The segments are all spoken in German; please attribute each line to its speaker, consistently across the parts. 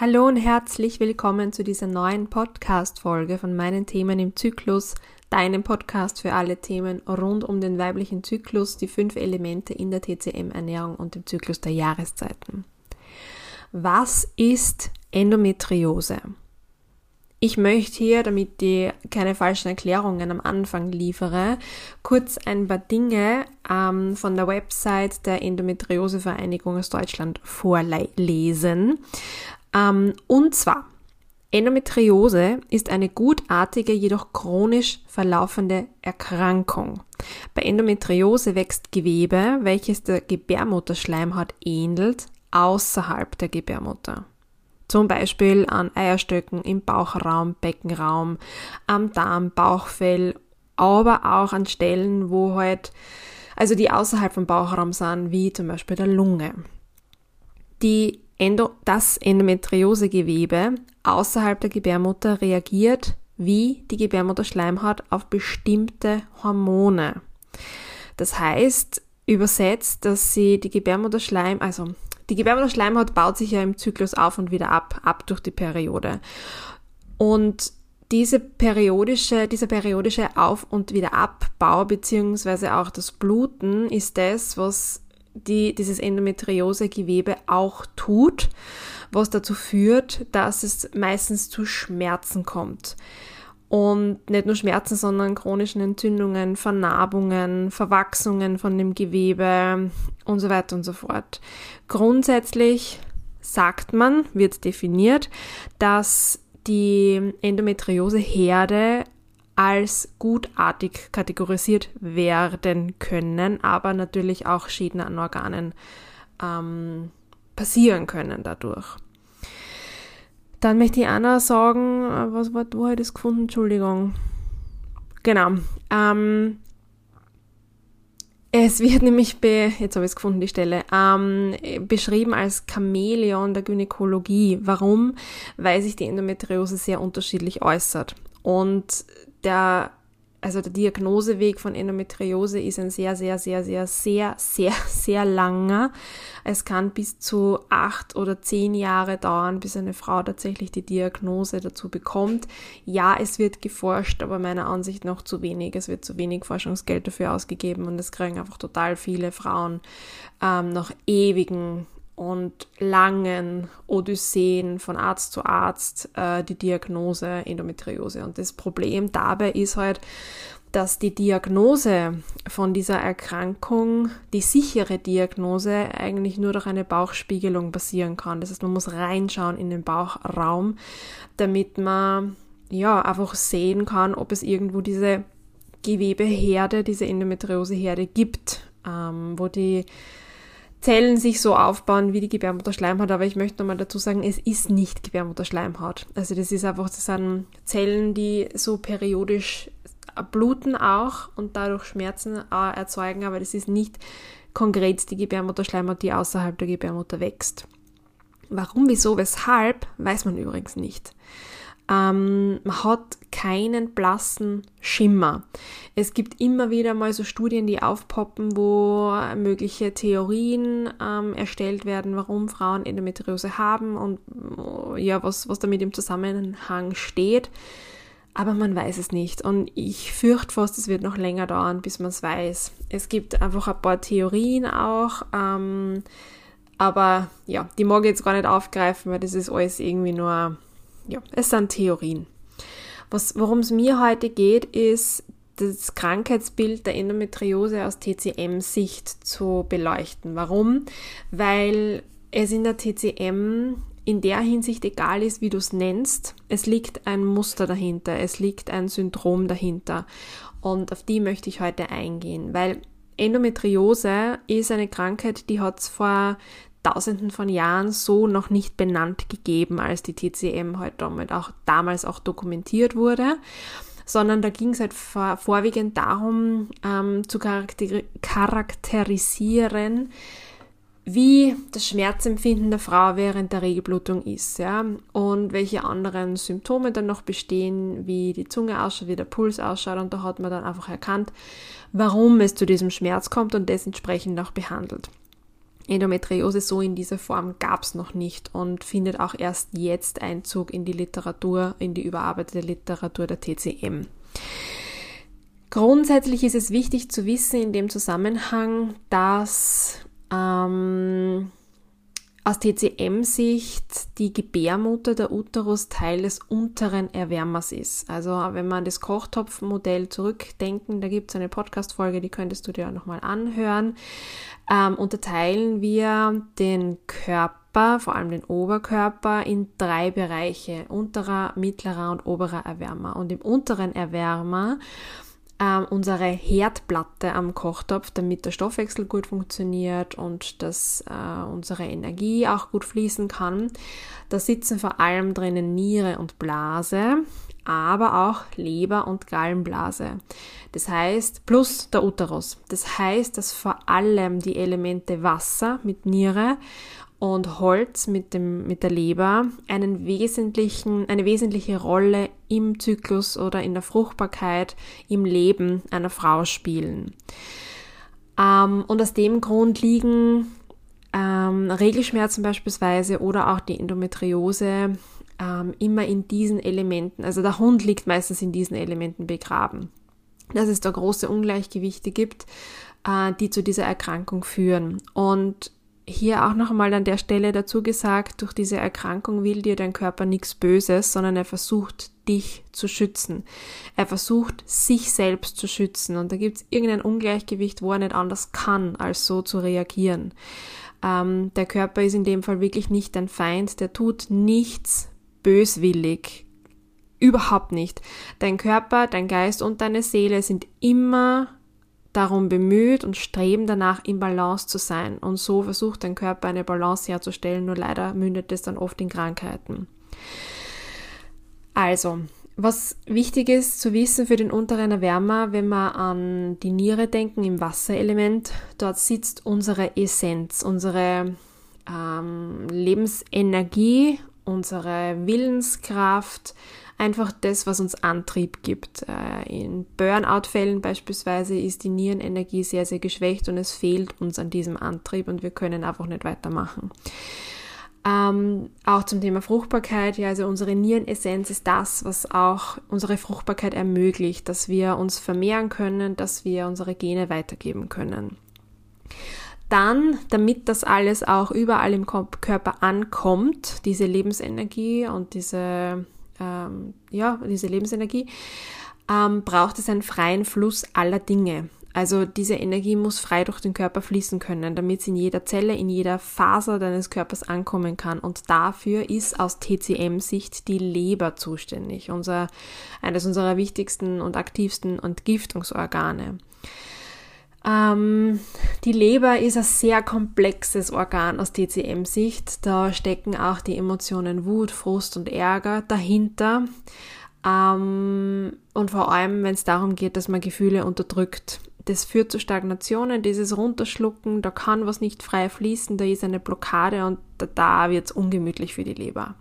Speaker 1: Hallo und herzlich willkommen zu dieser neuen Podcast-Folge von meinen Themen im Zyklus, deinem Podcast für alle Themen rund um den weiblichen Zyklus, die fünf Elemente in der TCM-Ernährung und dem Zyklus der Jahreszeiten. Was ist Endometriose? Ich möchte hier, damit ich keine falschen Erklärungen am Anfang liefere, kurz ein paar Dinge ähm, von der Website der Endometriose-Vereinigung aus Deutschland vorlesen. Ähm, und zwar, Endometriose ist eine gutartige, jedoch chronisch verlaufende Erkrankung. Bei Endometriose wächst Gewebe, welches der Gebärmutterschleimhaut ähnelt, außerhalb der Gebärmutter. Zum Beispiel an Eierstöcken im Bauchraum, Beckenraum, am Darm, Bauchfell, aber auch an Stellen, wo halt, also die außerhalb vom Bauchraum sind, wie zum Beispiel der Lunge. Die Endo, das Endometriosegewebe außerhalb der Gebärmutter reagiert wie die Gebärmutterschleimhaut auf bestimmte Hormone. Das heißt, übersetzt, dass sie die Gebärmutterschleim, also die Gebärmutterschleimhaut baut sich ja im Zyklus auf und wieder ab, ab durch die Periode. Und diese periodische, dieser periodische Auf- und Wiederabbau beziehungsweise auch das Bluten ist das, was die dieses Endometriosegewebe auch tut, was dazu führt, dass es meistens zu Schmerzen kommt. Und nicht nur Schmerzen, sondern chronischen Entzündungen, Vernarbungen, Verwachsungen von dem Gewebe und so weiter und so fort. Grundsätzlich sagt man, wird definiert, dass die Endometrioseherde als gutartig kategorisiert werden können, aber natürlich auch Schäden an Organen ähm, passieren können dadurch. Dann möchte ich noch sagen, äh, was war, ich das gefunden? Entschuldigung. Genau. Ähm, es wird nämlich, be, jetzt habe ich es gefunden, die Stelle, ähm, beschrieben als Chamäleon der Gynäkologie. Warum? Weil sich die Endometriose sehr unterschiedlich äußert. Und der, also der Diagnoseweg von Endometriose ist ein sehr, sehr, sehr, sehr, sehr, sehr, sehr langer. Es kann bis zu acht oder zehn Jahre dauern, bis eine Frau tatsächlich die Diagnose dazu bekommt. Ja, es wird geforscht, aber meiner Ansicht nach zu wenig. Es wird zu wenig Forschungsgeld dafür ausgegeben und es kriegen einfach total viele Frauen ähm, nach ewigen und langen Odysseen von Arzt zu Arzt äh, die Diagnose Endometriose. Und das Problem dabei ist halt, dass die Diagnose von dieser Erkrankung, die sichere Diagnose, eigentlich nur durch eine Bauchspiegelung passieren kann. Das heißt, man muss reinschauen in den Bauchraum, damit man ja einfach sehen kann, ob es irgendwo diese Gewebeherde, diese Endometrioseherde gibt, ähm, wo die Zellen sich so aufbauen wie die Gebärmutterschleimhaut, aber ich möchte nochmal dazu sagen, es ist nicht Gebärmutterschleimhaut. Also das ist einfach, das sind Zellen, die so periodisch bluten auch und dadurch Schmerzen äh, erzeugen, aber das ist nicht konkret die Gebärmutterschleimhaut, die außerhalb der Gebärmutter wächst. Warum, wieso, weshalb, weiß man übrigens nicht. Ähm, man hat keinen blassen Schimmer. Es gibt immer wieder mal so Studien, die aufpoppen, wo mögliche Theorien ähm, erstellt werden, warum Frauen Endometriose haben und ja, was, was damit im Zusammenhang steht. Aber man weiß es nicht. Und ich fürchte fast, es wird noch länger dauern, bis man es weiß. Es gibt einfach ein paar Theorien auch. Ähm, aber ja, die mag ich jetzt gar nicht aufgreifen, weil das ist alles irgendwie nur ja, es sind Theorien. worum es mir heute geht, ist das Krankheitsbild der Endometriose aus TCM-Sicht zu beleuchten. Warum? Weil es in der TCM in der Hinsicht egal ist, wie du es nennst. Es liegt ein Muster dahinter, es liegt ein Syndrom dahinter. Und auf die möchte ich heute eingehen, weil Endometriose ist eine Krankheit, die hat es vor Tausenden von Jahren so noch nicht benannt gegeben, als die TCM halt damit auch damals auch dokumentiert wurde, sondern da ging es halt vor, vorwiegend darum, ähm, zu charakter charakterisieren, wie das Schmerzempfinden der Frau während der Regelblutung ist, ja, und welche anderen Symptome dann noch bestehen, wie die Zunge ausschaut, wie der Puls ausschaut, und da hat man dann einfach erkannt, warum es zu diesem Schmerz kommt und das entsprechend auch behandelt. Endometriose so in dieser Form gab es noch nicht und findet auch erst jetzt Einzug in die Literatur, in die überarbeitete Literatur der TCM. Grundsätzlich ist es wichtig zu wissen in dem Zusammenhang, dass ähm, aus TCM-Sicht die Gebärmutter der Uterus Teil des unteren Erwärmers ist. Also wenn man das Kochtopfmodell zurückdenken, da gibt es eine Podcast-Folge, die könntest du dir auch nochmal anhören, ähm, unterteilen wir den Körper, vor allem den Oberkörper, in drei Bereiche, unterer, mittlerer und oberer Erwärmer. Und im unteren Erwärmer ähm, unsere Herdplatte am Kochtopf, damit der Stoffwechsel gut funktioniert und dass äh, unsere Energie auch gut fließen kann. Da sitzen vor allem drinnen Niere und Blase, aber auch Leber und Gallenblase. Das heißt, plus der Uterus. Das heißt, dass vor allem die Elemente Wasser mit Niere und Holz mit, dem, mit der Leber einen wesentlichen, eine wesentliche Rolle im Zyklus oder in der Fruchtbarkeit, im Leben einer Frau spielen. Ähm, und aus dem Grund liegen ähm, Regelschmerzen beispielsweise oder auch die Endometriose ähm, immer in diesen Elementen, also der Hund liegt meistens in diesen Elementen begraben. Dass es da große Ungleichgewichte gibt, äh, die zu dieser Erkrankung führen. Und hier auch noch einmal an der Stelle dazu gesagt, durch diese Erkrankung will dir dein Körper nichts Böses, sondern er versucht dich zu schützen. Er versucht sich selbst zu schützen und da gibt es irgendein Ungleichgewicht, wo er nicht anders kann, als so zu reagieren. Ähm, der Körper ist in dem Fall wirklich nicht dein Feind, der tut nichts böswillig. Überhaupt nicht. Dein Körper, dein Geist und deine Seele sind immer darum bemüht und streben danach, im Balance zu sein. Und so versucht dein Körper eine Balance herzustellen, nur leider mündet es dann oft in Krankheiten. Also, was wichtig ist zu wissen für den unteren Erwärmer, wenn wir an die Niere denken, im Wasserelement, dort sitzt unsere Essenz, unsere ähm, Lebensenergie, unsere Willenskraft, einfach das, was uns Antrieb gibt. Äh, in Burnout-Fällen beispielsweise ist die Nierenenergie sehr, sehr geschwächt und es fehlt uns an diesem Antrieb und wir können einfach nicht weitermachen. Ähm, auch zum Thema Fruchtbarkeit, ja, also unsere Nierenessenz ist das, was auch unsere Fruchtbarkeit ermöglicht, dass wir uns vermehren können, dass wir unsere Gene weitergeben können. Dann, damit das alles auch überall im Körper ankommt, diese Lebensenergie und diese ähm, ja, diese Lebensenergie, ähm, braucht es einen freien Fluss aller Dinge. Also diese Energie muss frei durch den Körper fließen können, damit sie in jeder Zelle, in jeder Faser deines Körpers ankommen kann. Und dafür ist aus TCM-Sicht die Leber zuständig, unser, eines unserer wichtigsten und aktivsten Entgiftungsorgane. Ähm, die Leber ist ein sehr komplexes Organ aus TCM-Sicht. Da stecken auch die Emotionen Wut, Frust und Ärger dahinter. Ähm, und vor allem, wenn es darum geht, dass man Gefühle unterdrückt. Das führt zu Stagnationen, dieses Runterschlucken, da kann was nicht frei fließen, da ist eine Blockade und da, da wird es ungemütlich für die Leber.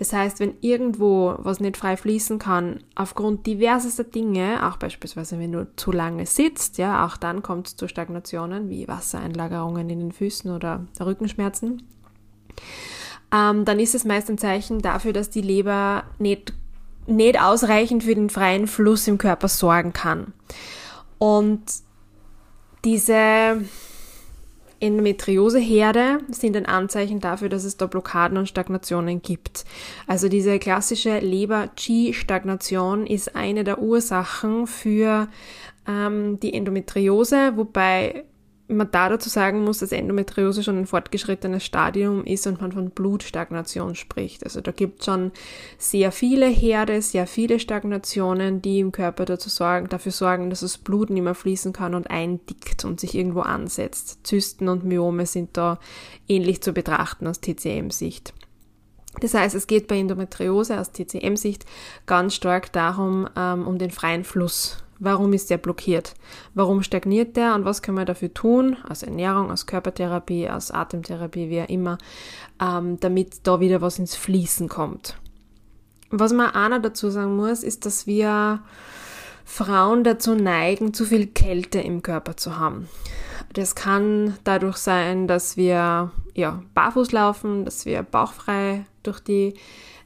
Speaker 1: Das heißt, wenn irgendwo was nicht frei fließen kann, aufgrund diversester Dinge, auch beispielsweise wenn du zu lange sitzt, ja, auch dann kommt es zu Stagnationen wie Wassereinlagerungen in den Füßen oder Rückenschmerzen, ähm, dann ist es meist ein Zeichen dafür, dass die Leber nicht, nicht ausreichend für den freien Fluss im Körper sorgen kann. Und diese Endometrioseherde sind ein Anzeichen dafür, dass es da Blockaden und Stagnationen gibt. Also diese klassische Leber-Qi-Stagnation ist eine der Ursachen für ähm, die Endometriose, wobei man da dazu sagen muss, dass Endometriose schon ein fortgeschrittenes Stadium ist und man von Blutstagnation spricht. Also da gibt es schon sehr viele Herde, sehr viele Stagnationen, die im Körper dazu sorgen, dafür sorgen, dass das Blut nicht mehr fließen kann und eindickt und sich irgendwo ansetzt. Zysten und Myome sind da ähnlich zu betrachten aus TCM-Sicht. Das heißt, es geht bei Endometriose aus TCM-Sicht ganz stark darum, ähm, um den freien Fluss Warum ist der blockiert? Warum stagniert der und was können wir dafür tun, aus Ernährung, aus Körpertherapie, aus Atemtherapie, wie auch immer, ähm, damit da wieder was ins Fließen kommt? Was man auch noch dazu sagen muss, ist, dass wir Frauen dazu neigen, zu viel Kälte im Körper zu haben. Das kann dadurch sein, dass wir ja, barfuß laufen, dass wir bauchfrei durch die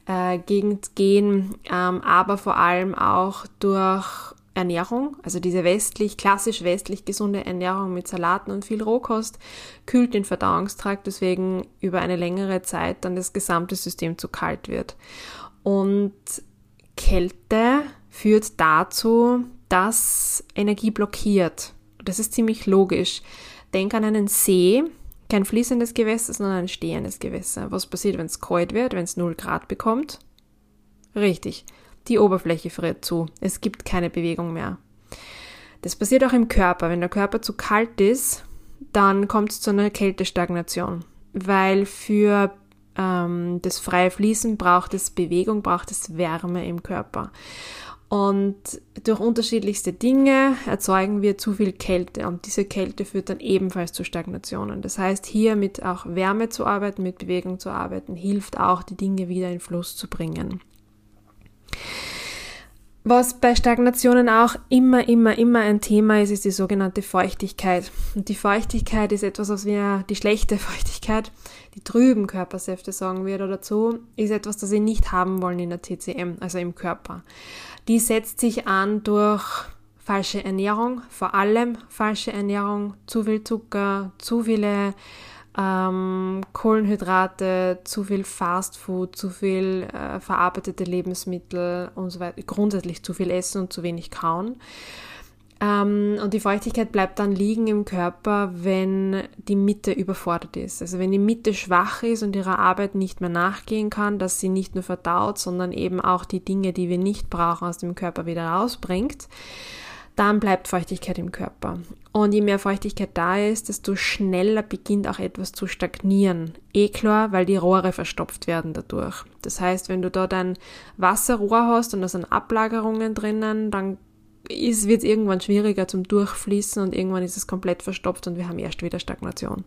Speaker 1: äh, Gegend gehen, ähm, aber vor allem auch durch Ernährung, also diese westlich, klassisch westlich gesunde Ernährung mit Salaten und viel Rohkost, kühlt den Verdauungstrakt, deswegen über eine längere Zeit dann das gesamte System zu kalt wird. Und Kälte führt dazu, dass Energie blockiert. Das ist ziemlich logisch. Denk an einen See, kein fließendes Gewässer, sondern ein stehendes Gewässer. Was passiert, wenn es kalt wird, wenn es 0 Grad bekommt? Richtig, die Oberfläche friert zu. Es gibt keine Bewegung mehr. Das passiert auch im Körper. Wenn der Körper zu kalt ist, dann kommt es zu einer Kältestagnation, weil für ähm, das freie Fließen braucht es Bewegung, braucht es Wärme im Körper. Und durch unterschiedlichste Dinge erzeugen wir zu viel Kälte und diese Kälte führt dann ebenfalls zu Stagnationen. Das heißt, hier mit auch Wärme zu arbeiten, mit Bewegung zu arbeiten, hilft auch, die Dinge wieder in Fluss zu bringen. Was bei Stagnationen auch immer, immer, immer ein Thema ist, ist die sogenannte Feuchtigkeit. Und die Feuchtigkeit ist etwas, was wir, die schlechte Feuchtigkeit, die trüben Körpersäfte sagen wir da dazu, ist etwas, das wir nicht haben wollen in der TCM, also im Körper. Die setzt sich an durch falsche Ernährung, vor allem falsche Ernährung, zu viel Zucker, zu viele ähm, Kohlenhydrate, zu viel Fastfood, zu viel äh, verarbeitete Lebensmittel und so weiter, grundsätzlich zu viel Essen und zu wenig Kauen. Ähm, und die Feuchtigkeit bleibt dann liegen im Körper, wenn die Mitte überfordert ist. Also wenn die Mitte schwach ist und ihrer Arbeit nicht mehr nachgehen kann, dass sie nicht nur verdaut, sondern eben auch die Dinge, die wir nicht brauchen, aus dem Körper wieder rausbringt dann bleibt Feuchtigkeit im Körper. Und je mehr Feuchtigkeit da ist, desto schneller beginnt auch etwas zu stagnieren. Eh klar, weil die Rohre verstopft werden dadurch. Das heißt, wenn du dort ein Wasserrohr hast und da sind Ablagerungen drinnen, dann wird es irgendwann schwieriger zum Durchfließen und irgendwann ist es komplett verstopft und wir haben erst wieder Stagnation.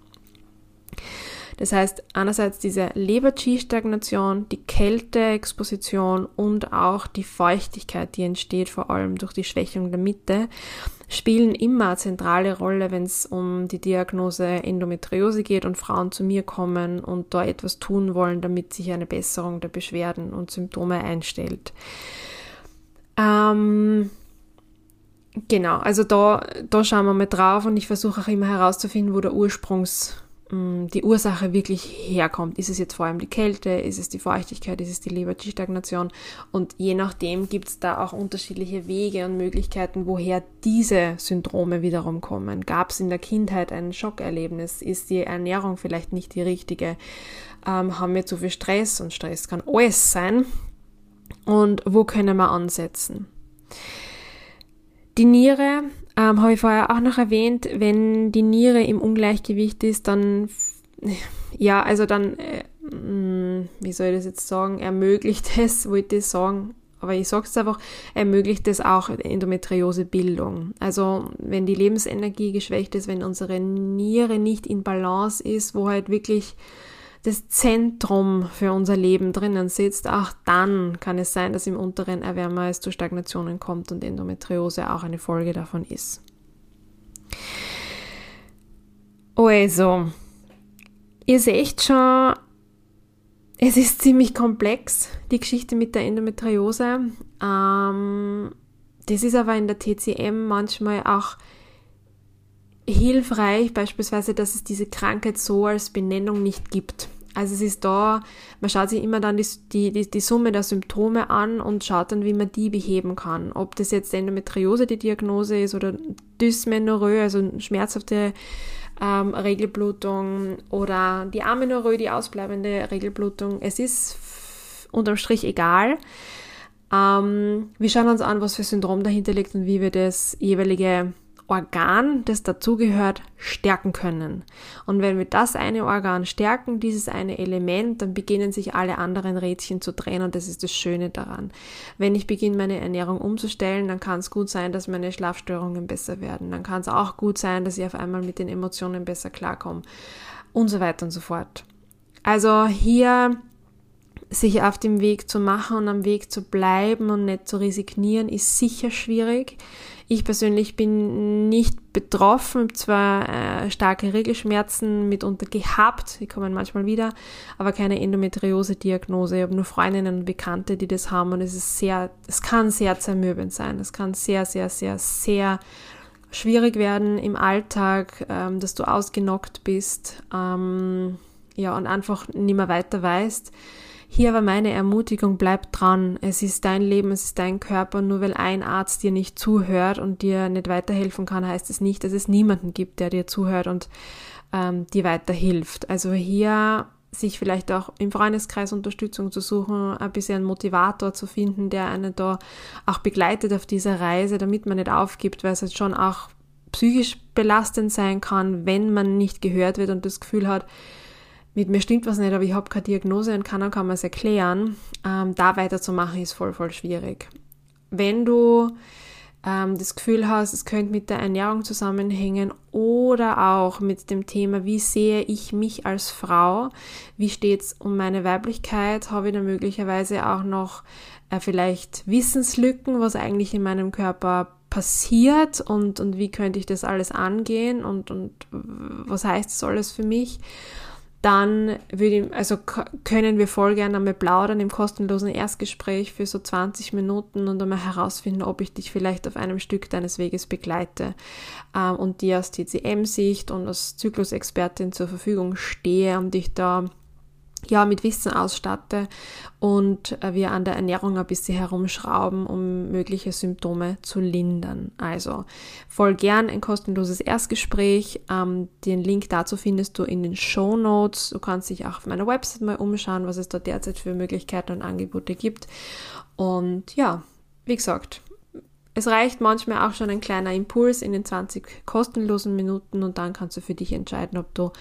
Speaker 1: Das heißt, einerseits diese Leber-Qi-Stagnation, die Kälteexposition und auch die Feuchtigkeit, die entsteht vor allem durch die Schwächung der Mitte, spielen immer eine zentrale Rolle, wenn es um die Diagnose Endometriose geht und Frauen zu mir kommen und da etwas tun wollen, damit sich eine Besserung der Beschwerden und Symptome einstellt. Ähm, genau, also da, da schauen wir mal drauf und ich versuche auch immer herauszufinden, wo der Ursprungs die Ursache wirklich herkommt. Ist es jetzt vor allem die Kälte, ist es die Feuchtigkeit, ist es die Leberstagnation? Und je nachdem gibt es da auch unterschiedliche Wege und Möglichkeiten, woher diese Syndrome wiederum kommen. Gab es in der Kindheit ein Schockerlebnis? Ist die Ernährung vielleicht nicht die richtige? Ähm, haben wir zu viel Stress? Und Stress kann alles sein. Und wo können wir ansetzen? Die Niere ähm, Habe ich vorher auch noch erwähnt, wenn die Niere im Ungleichgewicht ist, dann, ja, also dann, äh, mm, wie soll ich das jetzt sagen, ermöglicht es, wollte ich sagen, aber ich sage es einfach, ermöglicht es auch Endometriosebildung. Also wenn die Lebensenergie geschwächt ist, wenn unsere Niere nicht in Balance ist, wo halt wirklich das Zentrum für unser Leben drinnen sitzt, auch dann kann es sein, dass im unteren Erwärmer es zu Stagnationen kommt und Endometriose auch eine Folge davon ist. Also, ihr seht schon, es ist ziemlich komplex, die Geschichte mit der Endometriose. Ähm, das ist aber in der TCM manchmal auch hilfreich, beispielsweise, dass es diese Krankheit so als Benennung nicht gibt. Also es ist da, man schaut sich immer dann die, die, die Summe der Symptome an und schaut dann, wie man die beheben kann. Ob das jetzt Endometriose die Diagnose ist oder Dysmenorrhoe, also schmerzhafte ähm, Regelblutung oder die Amenorrhoe, die ausbleibende Regelblutung. Es ist unterm Strich egal. Ähm, wir schauen uns an, was für Syndrom dahinter liegt und wie wir das jeweilige Organ, das dazugehört, stärken können. Und wenn wir das eine Organ stärken, dieses eine Element, dann beginnen sich alle anderen Rädchen zu drehen und das ist das Schöne daran. Wenn ich beginne, meine Ernährung umzustellen, dann kann es gut sein, dass meine Schlafstörungen besser werden. Dann kann es auch gut sein, dass ich auf einmal mit den Emotionen besser klarkomme und so weiter und so fort. Also hier sich auf dem Weg zu machen und am Weg zu bleiben und nicht zu resignieren, ist sicher schwierig. Ich persönlich bin nicht betroffen, zwar äh, starke Regelschmerzen mitunter gehabt, die kommen manchmal wieder, aber keine Endometriose-Diagnose. Ich habe nur Freundinnen und Bekannte, die das haben und es ist sehr, es kann sehr zermürbend sein. Es kann sehr, sehr, sehr, sehr schwierig werden im Alltag, ähm, dass du ausgenockt bist, ähm, ja, und einfach nicht mehr weiter weißt. Hier war meine Ermutigung, bleib dran. Es ist dein Leben, es ist dein Körper. Nur weil ein Arzt dir nicht zuhört und dir nicht weiterhelfen kann, heißt es nicht, dass es niemanden gibt, der dir zuhört und ähm, dir weiterhilft. Also hier sich vielleicht auch im Freundeskreis Unterstützung zu suchen, ein bisschen einen Motivator zu finden, der einen da auch begleitet auf dieser Reise, damit man nicht aufgibt, weil es halt schon auch psychisch belastend sein kann, wenn man nicht gehört wird und das Gefühl hat, mit mir stimmt was nicht, aber ich habe keine Diagnose und keiner kann mir es erklären. Ähm, da weiterzumachen ist voll, voll schwierig. Wenn du ähm, das Gefühl hast, es könnte mit der Ernährung zusammenhängen oder auch mit dem Thema, wie sehe ich mich als Frau, wie steht es um meine Weiblichkeit, habe ich da möglicherweise auch noch äh, vielleicht Wissenslücken, was eigentlich in meinem Körper passiert und, und wie könnte ich das alles angehen und, und was heißt das alles für mich dann würde, also können wir voll gerne einmal plaudern im kostenlosen Erstgespräch für so 20 Minuten und einmal herausfinden, ob ich dich vielleicht auf einem Stück deines Weges begleite ähm, und dir aus TCM-Sicht und als Zyklusexpertin zur Verfügung stehe, um dich da ja, mit Wissen ausstatte und äh, wir an der Ernährung ein bisschen herumschrauben, um mögliche Symptome zu lindern. Also voll gern ein kostenloses Erstgespräch. Ähm, den Link dazu findest du in den Show Notes. Du kannst dich auch auf meiner Website mal umschauen, was es da derzeit für Möglichkeiten und Angebote gibt. Und ja, wie gesagt, es reicht manchmal auch schon ein kleiner Impuls in den 20 kostenlosen Minuten und dann kannst du für dich entscheiden, ob du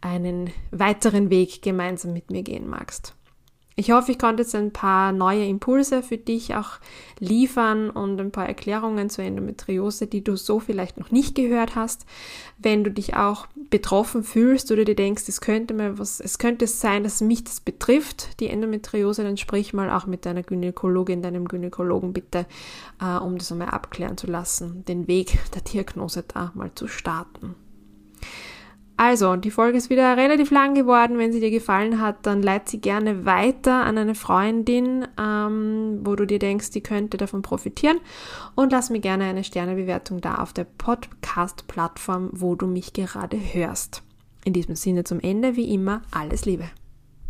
Speaker 1: einen weiteren Weg gemeinsam mit mir gehen magst. Ich hoffe, ich konnte jetzt ein paar neue Impulse für dich auch liefern und ein paar Erklärungen zur Endometriose, die du so vielleicht noch nicht gehört hast. Wenn du dich auch betroffen fühlst oder dir denkst, es könnte mal was, es könnte sein, dass mich das betrifft, die Endometriose, dann sprich mal auch mit deiner Gynäkologin, deinem Gynäkologen bitte, äh, um das einmal abklären zu lassen, den Weg der Diagnose da mal zu starten. Also, die Folge ist wieder relativ lang geworden. Wenn sie dir gefallen hat, dann leite sie gerne weiter an eine Freundin, ähm, wo du dir denkst, die könnte davon profitieren. Und lass mir gerne eine Sternebewertung da auf der Podcast-Plattform, wo du mich gerade hörst. In diesem Sinne zum Ende, wie immer, alles Liebe.